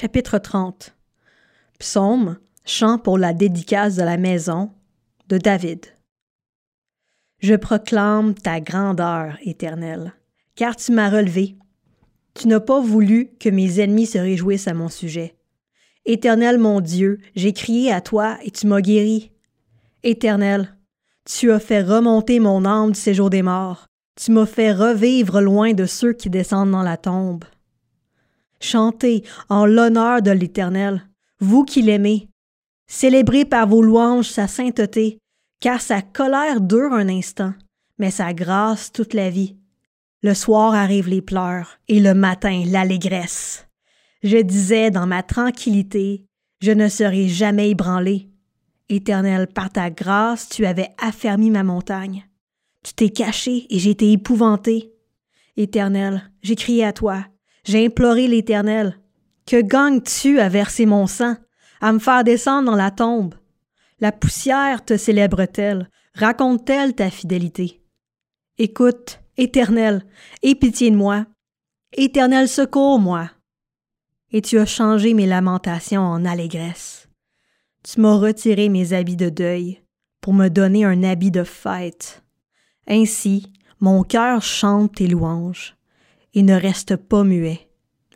Chapitre 30 Psaume, chant pour la dédicace de la maison de David. Je proclame ta grandeur, Éternel, car tu m'as relevé. Tu n'as pas voulu que mes ennemis se réjouissent à mon sujet. Éternel mon Dieu, j'ai crié à toi et tu m'as guéri. Éternel, tu as fait remonter mon âme du séjour des morts. Tu m'as fait revivre loin de ceux qui descendent dans la tombe. Chantez en l'honneur de l'Éternel, vous qui l'aimez. Célébrez par vos louanges sa sainteté, car sa colère dure un instant, mais sa grâce toute la vie. Le soir arrivent les pleurs, et le matin l'allégresse. Je disais dans ma tranquillité, je ne serai jamais ébranlé. Éternel, par ta grâce, tu avais affermi ma montagne. Tu t'es caché et j'ai été épouvanté. Éternel, j'ai crié à toi, j'ai imploré l'Éternel. Que gagnes-tu à verser mon sang, à me faire descendre dans la tombe? La poussière te célèbre-t-elle, raconte-t-elle ta fidélité? Écoute, Éternel, aie pitié de moi. Éternel, secours-moi. Et tu as changé mes lamentations en allégresse. Tu m'as retiré mes habits de deuil pour me donner un habit de fête. Ainsi, mon cœur chante tes louanges et ne reste pas muet.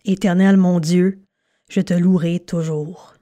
Éternel mon Dieu, je te louerai toujours.